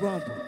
Rumble.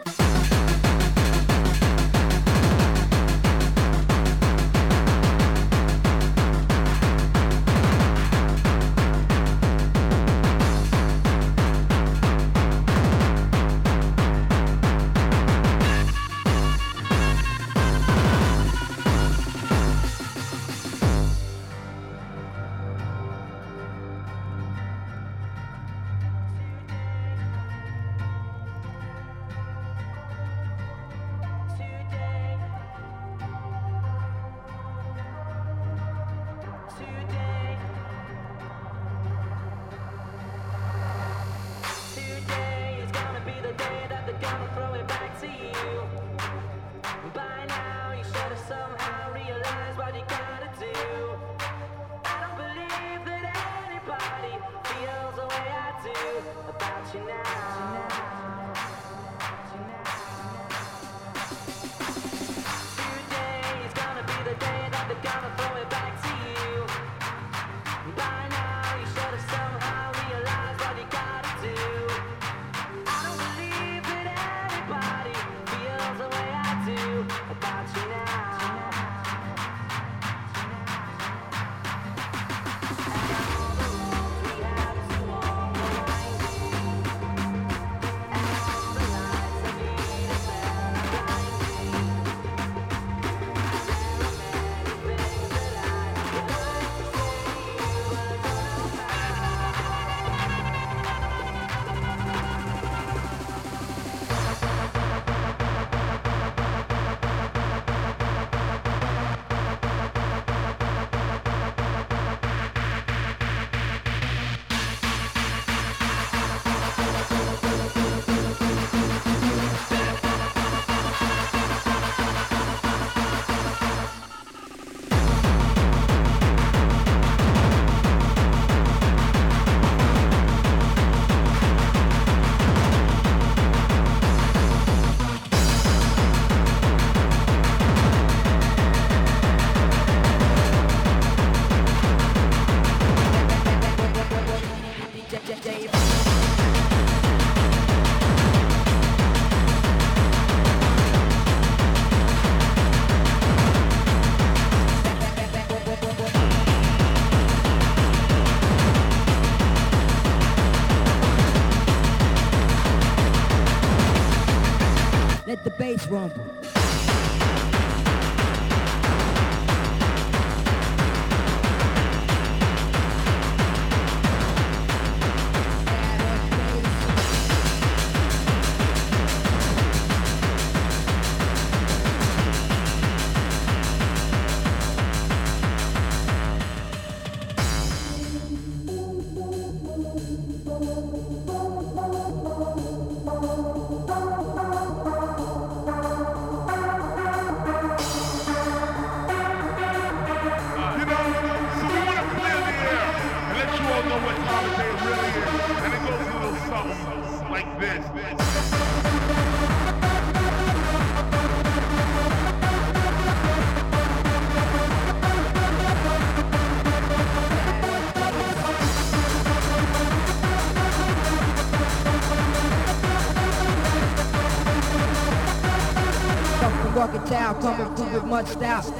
Much style.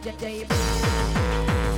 day, day, day.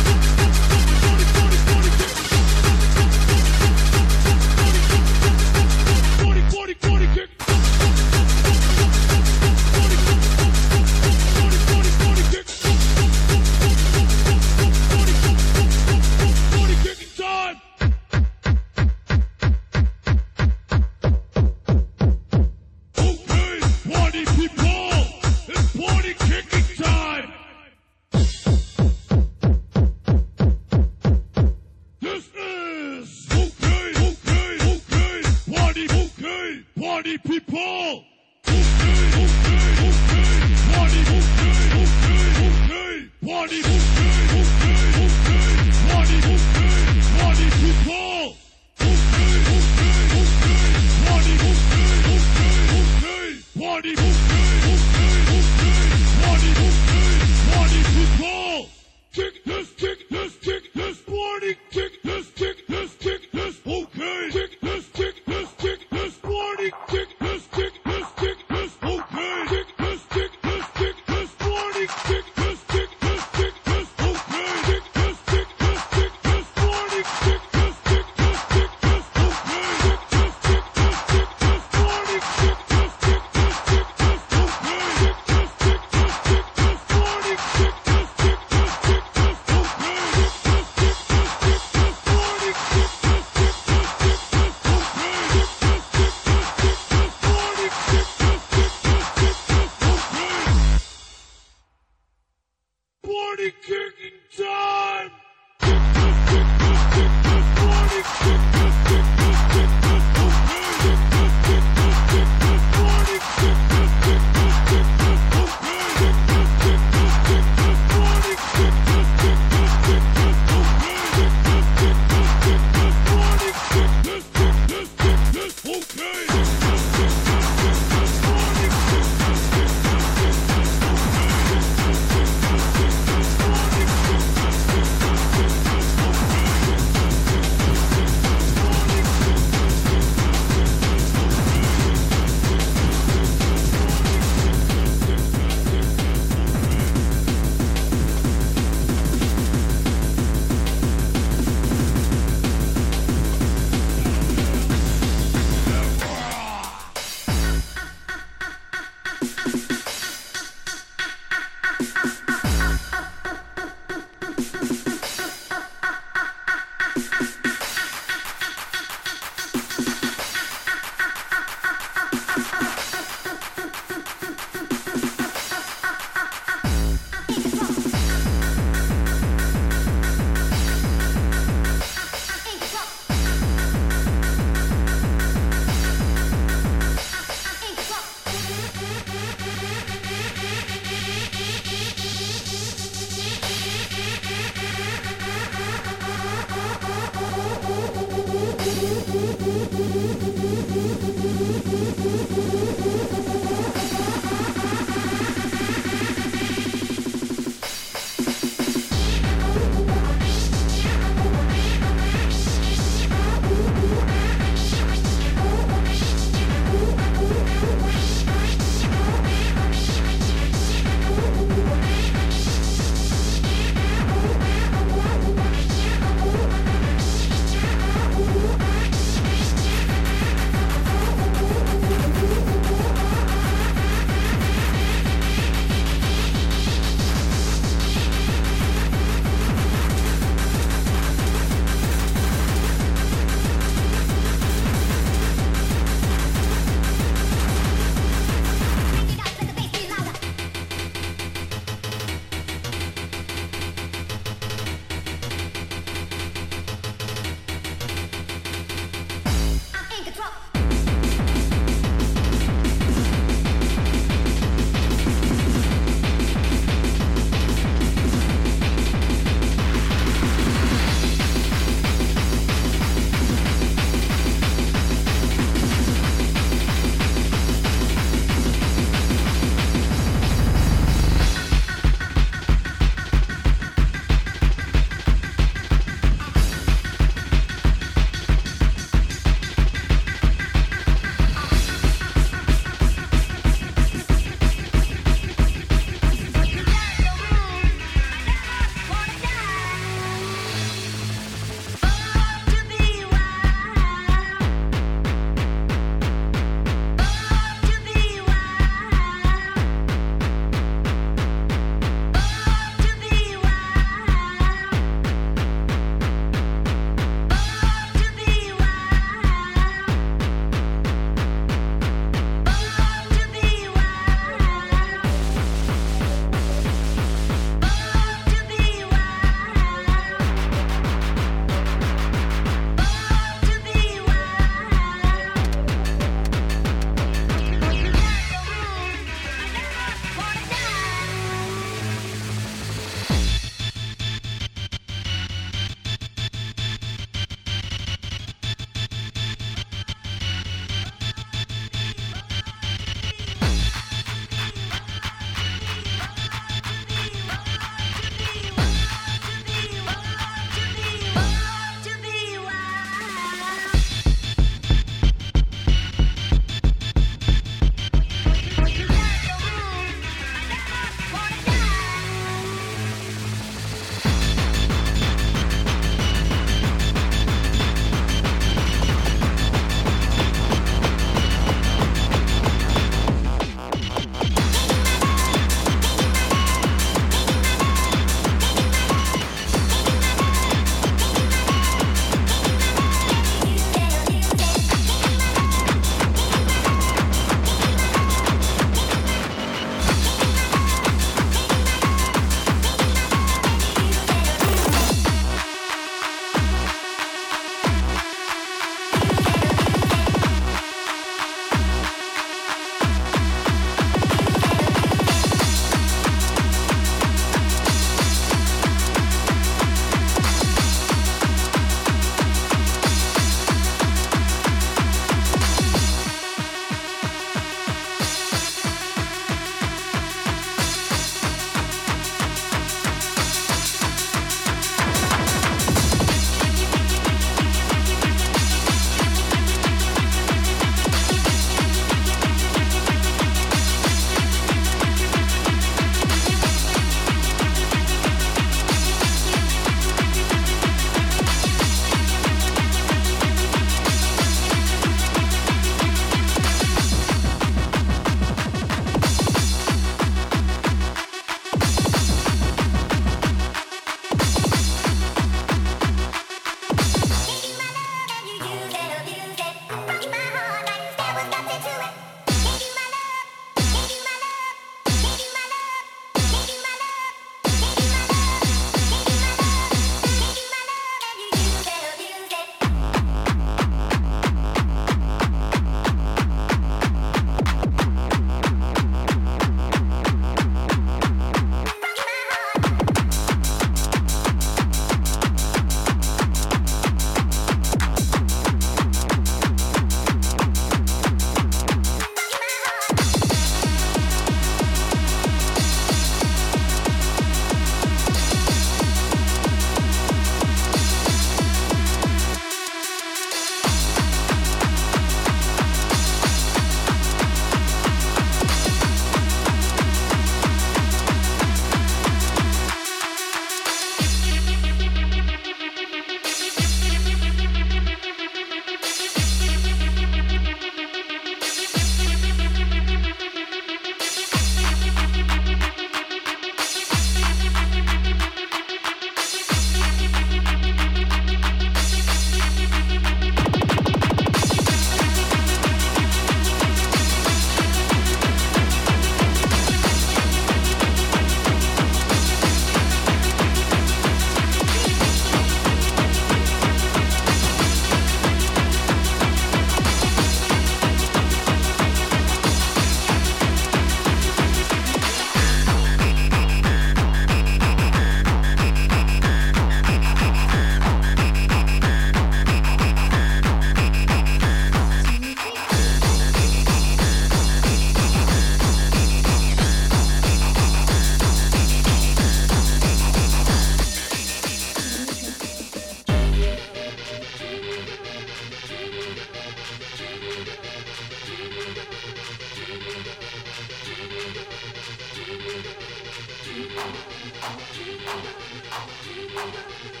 Let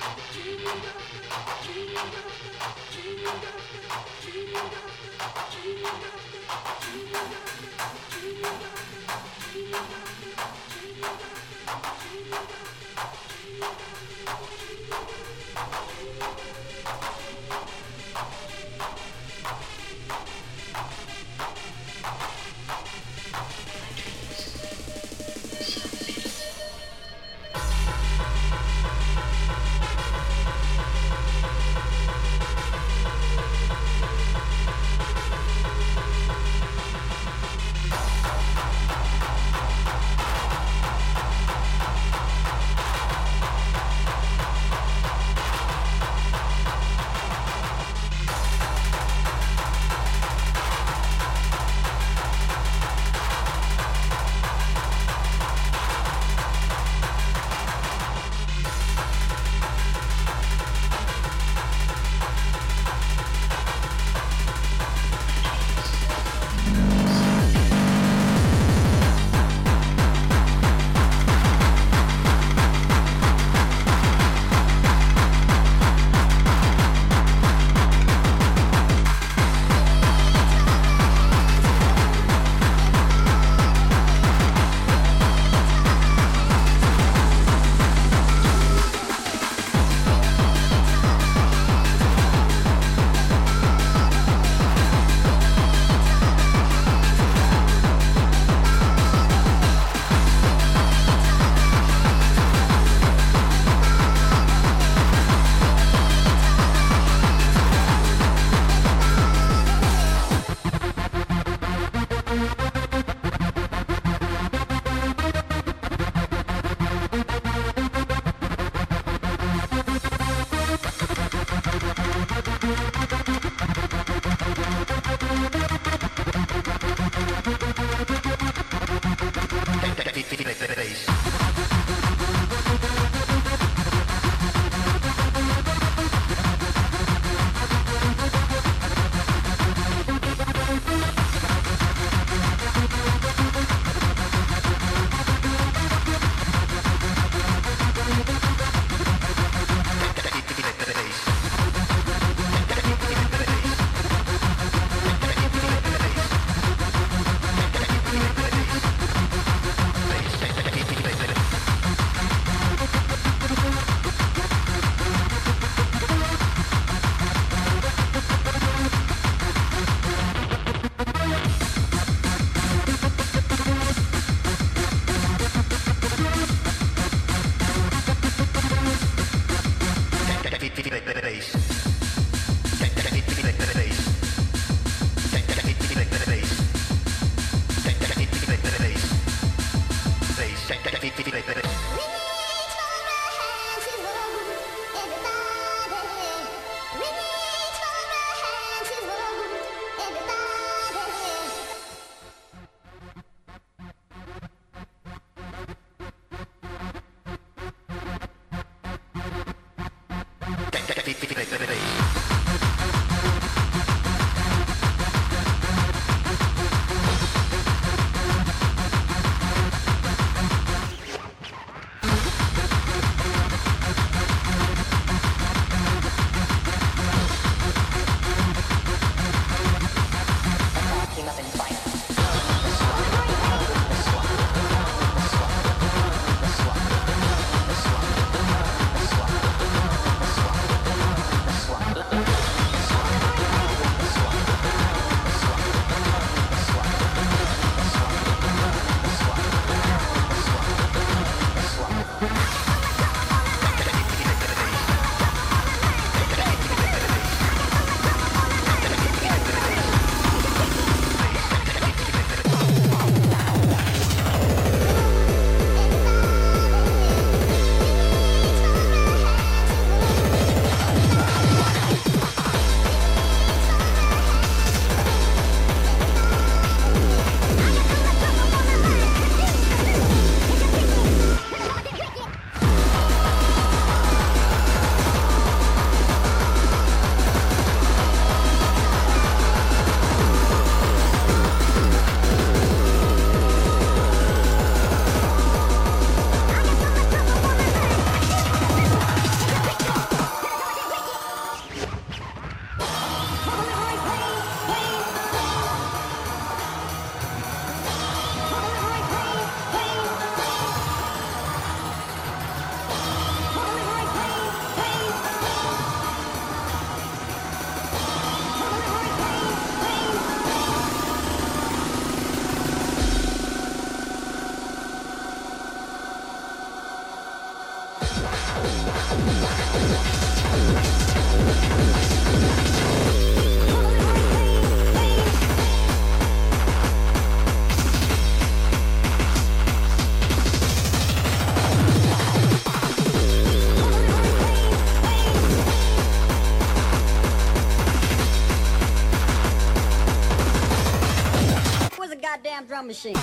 machine.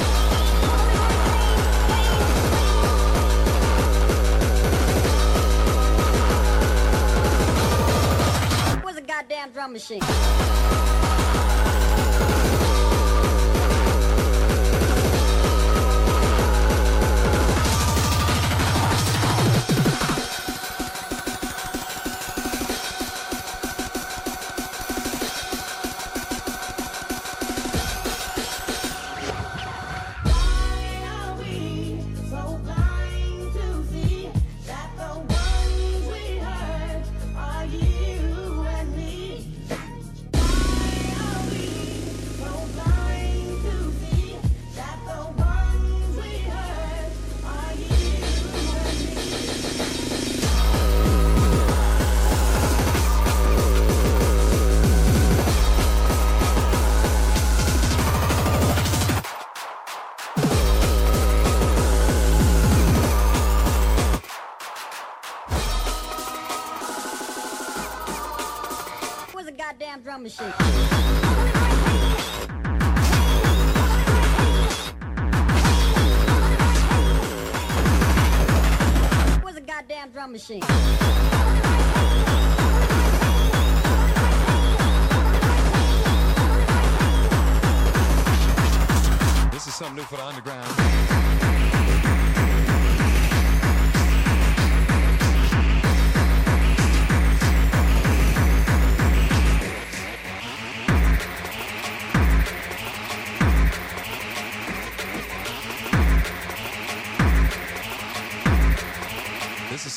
Was a goddamn drum machine.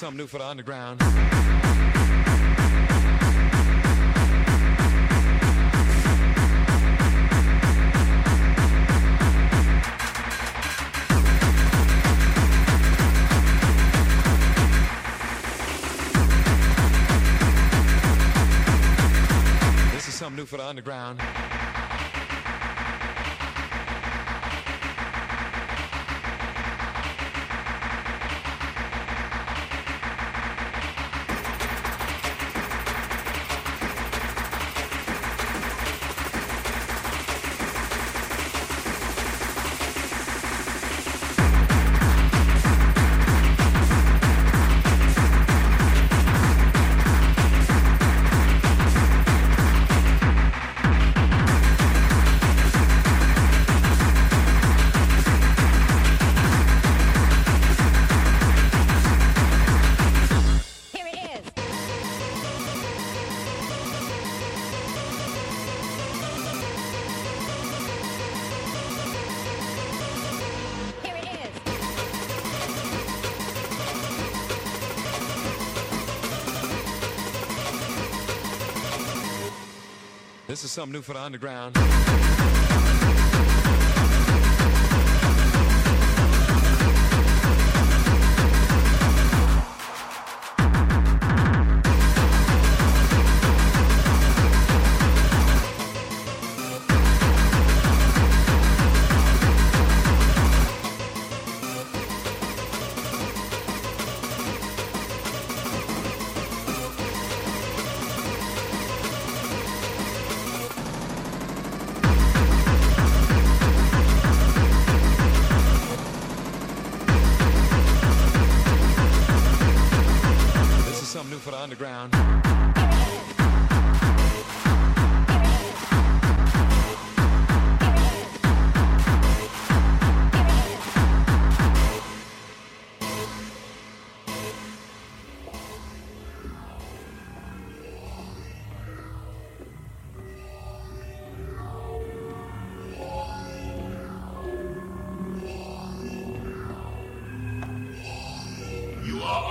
something new for the underground. this is something new for the underground.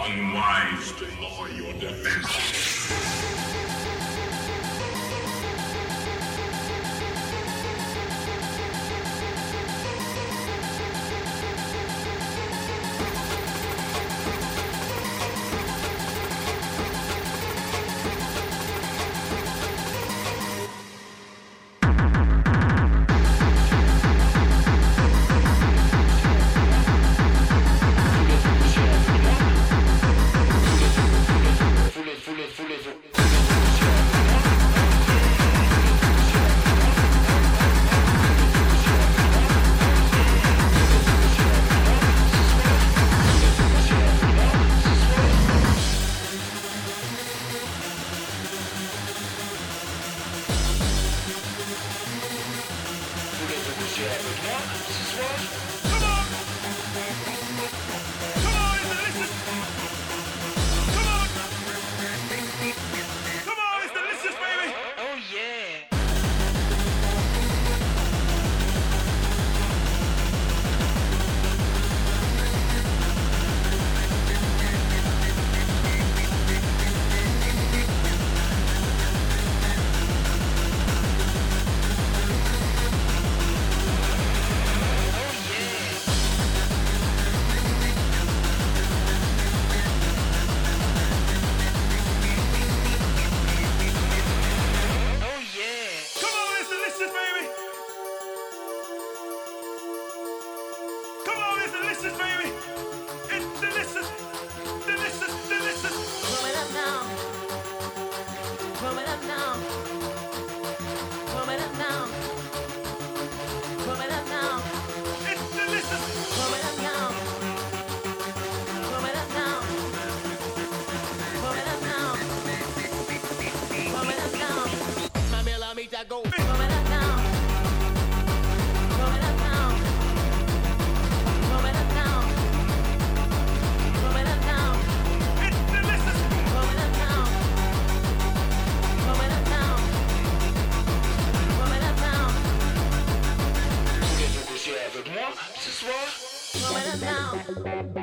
Unwise to lower your defenses.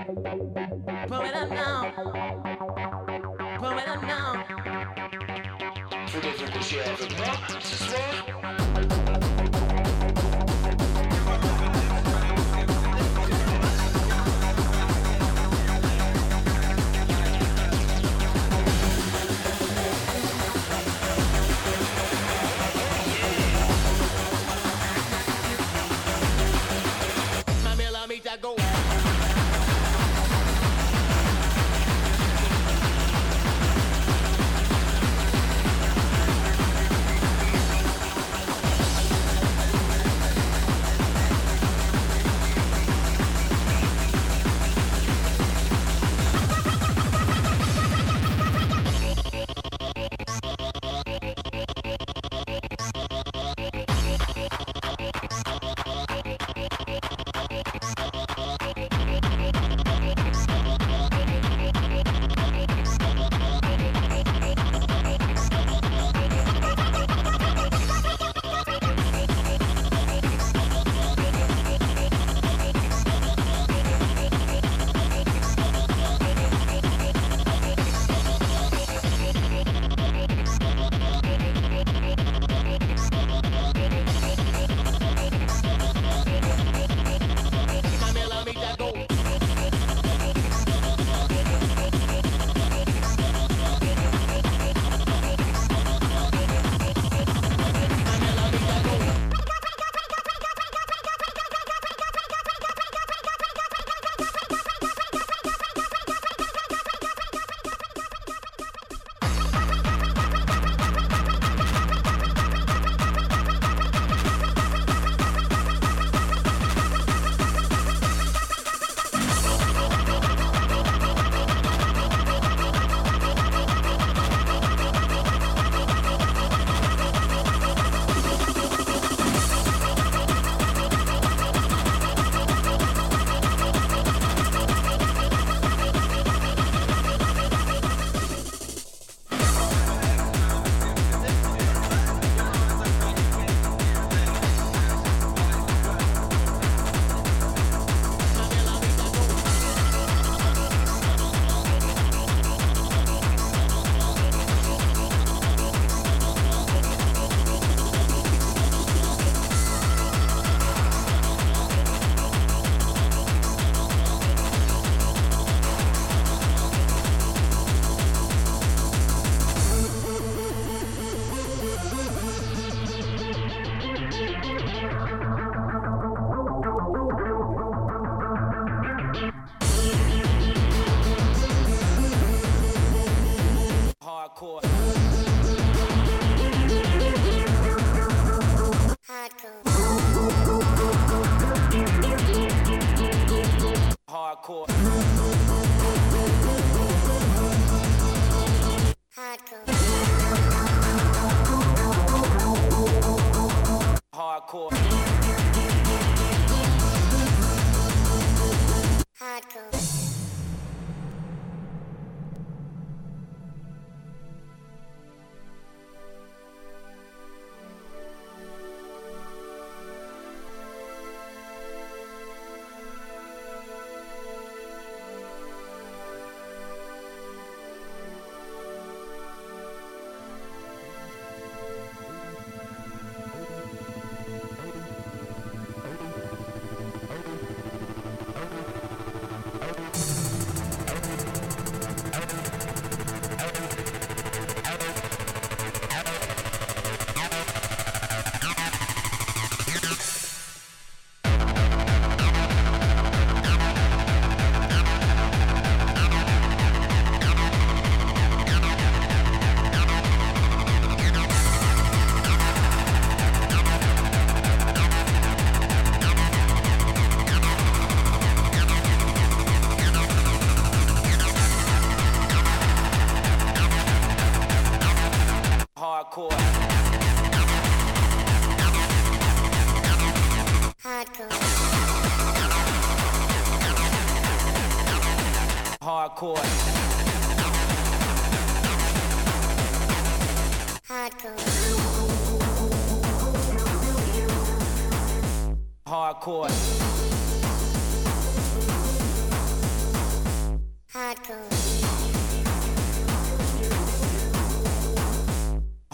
Pull it up now. Pull it up now.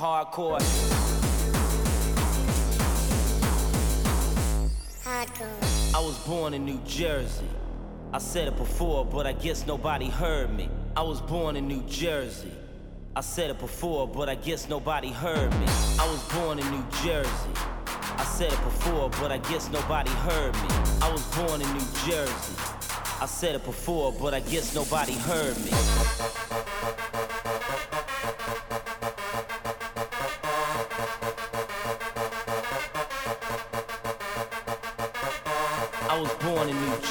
Hardcore. Hardcore. I was born in New Jersey. I said it before, but I guess nobody heard me. I was born in New Jersey. I said it before, but I guess nobody heard me. I was born in New Jersey. I said it before, but I guess nobody heard me. I was born in New Jersey. I said it before, but I guess nobody heard me.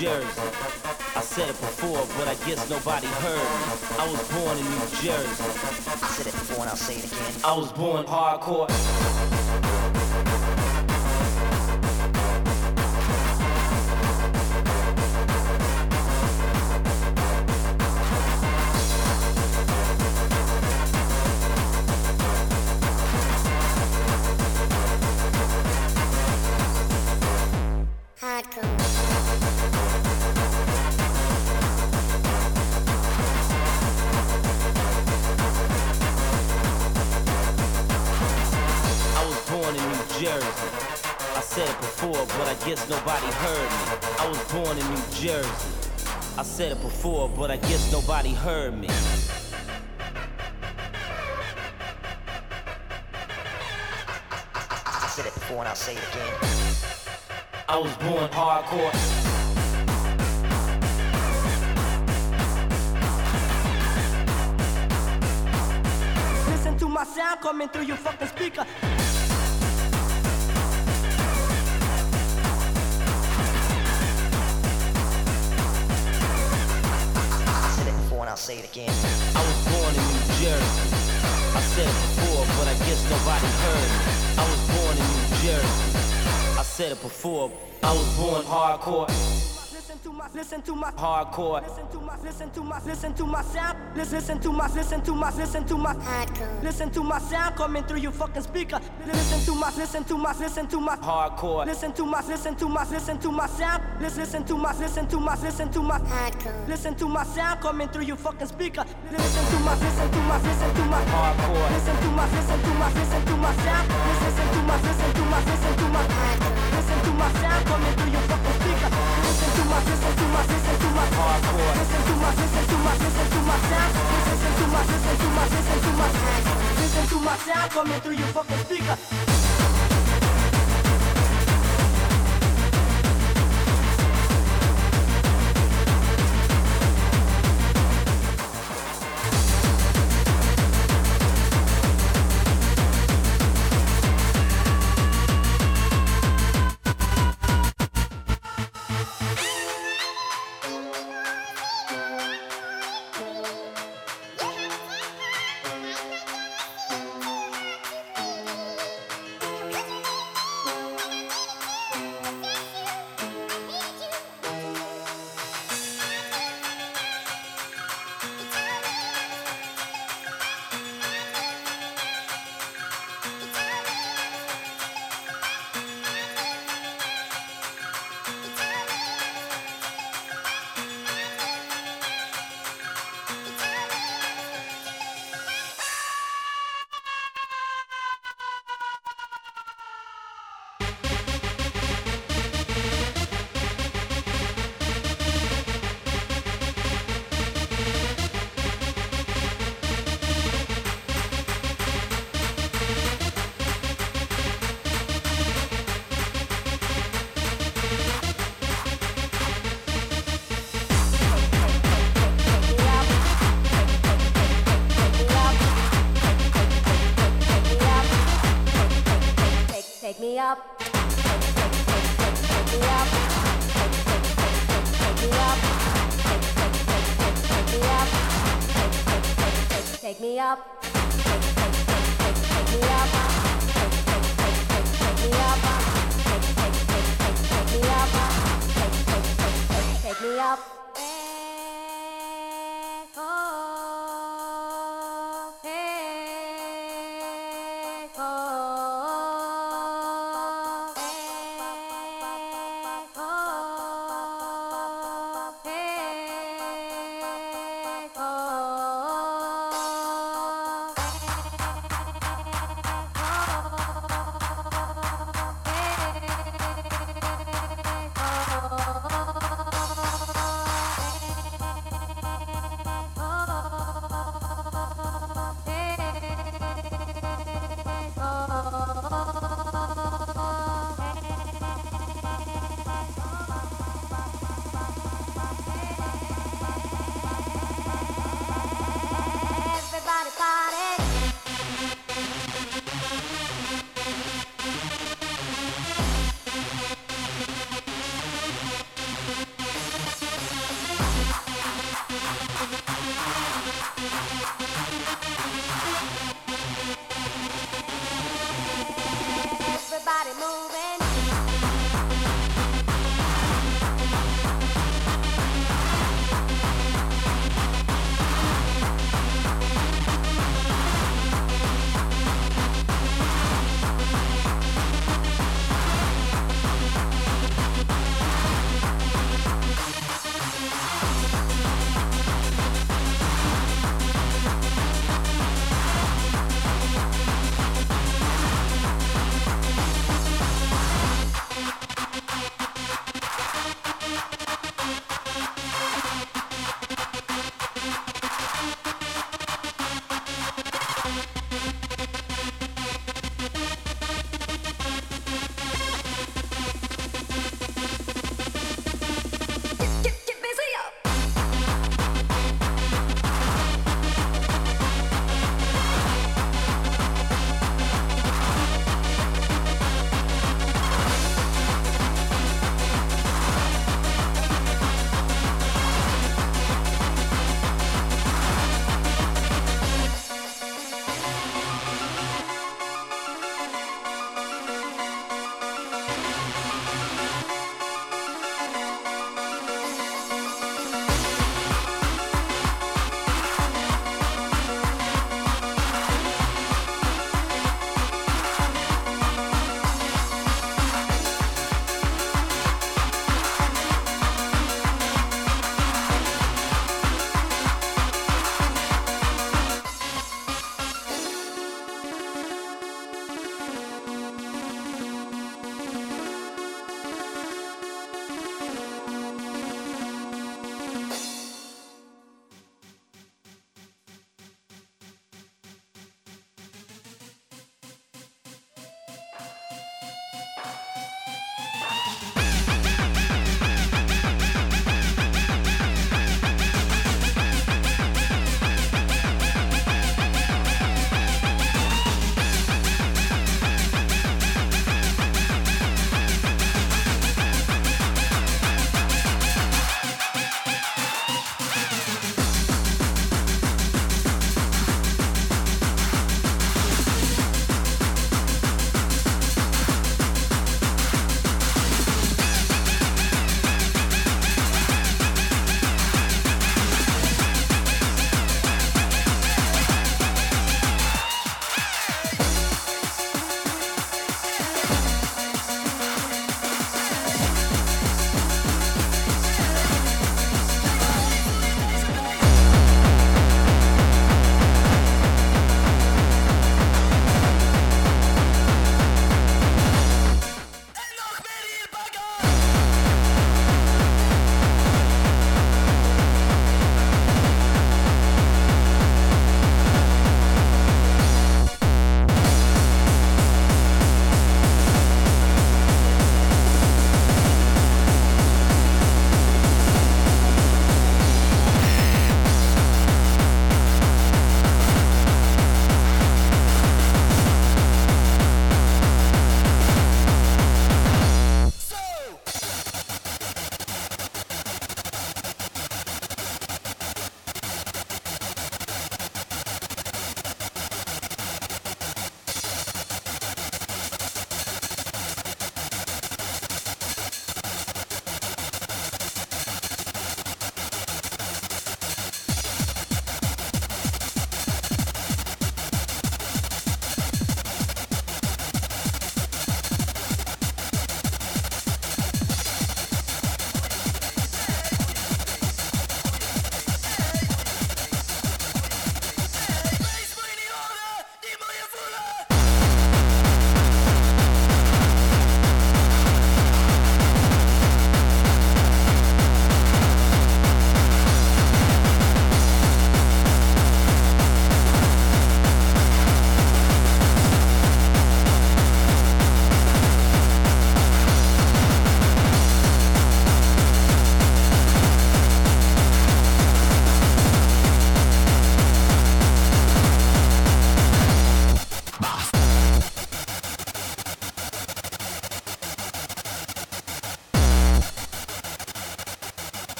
Jersey. I said it before, but I guess nobody heard me. I was born in New Jersey. I said it before and I'll say it again. I was born hardcore. Jersey. I said it before, but I guess nobody heard me. I said it before and I'll say it again. I was born hardcore. Listen to my sound coming through your fucking speaker. Before and I'll say it again. I was born in New Jersey. I said it before, but I guess nobody heard me. I was born in New Jersey. I said it before. I was born hardcore. Listen to my, listen to my, Hardcore. Listen to my, listen to my, listen to my sound. Listen, listen to my, listen to my, listen to my, Hardcore. listen to my sound coming through your fucking speaker. Listen to my, listen to my, listen to my, Hardcore. listen to my, listen to my, listen to my sound. Listen, listen to my, listen to my, listen to my, Hardcore. listen to my sound coming through your fucking speaker. Listen to my, listen to my, listen to my, Hardcore. listen to my, listen to my, listen to my sound. Listen to listen to my sound coming through your fucking speaker.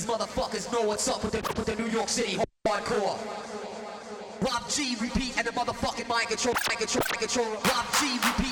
These motherfuckers know what's up with the, with the New York City hardcore. Rob Gee, repeat, and the motherfucking mind control, mind control, mind control. Rob Gee, repeat.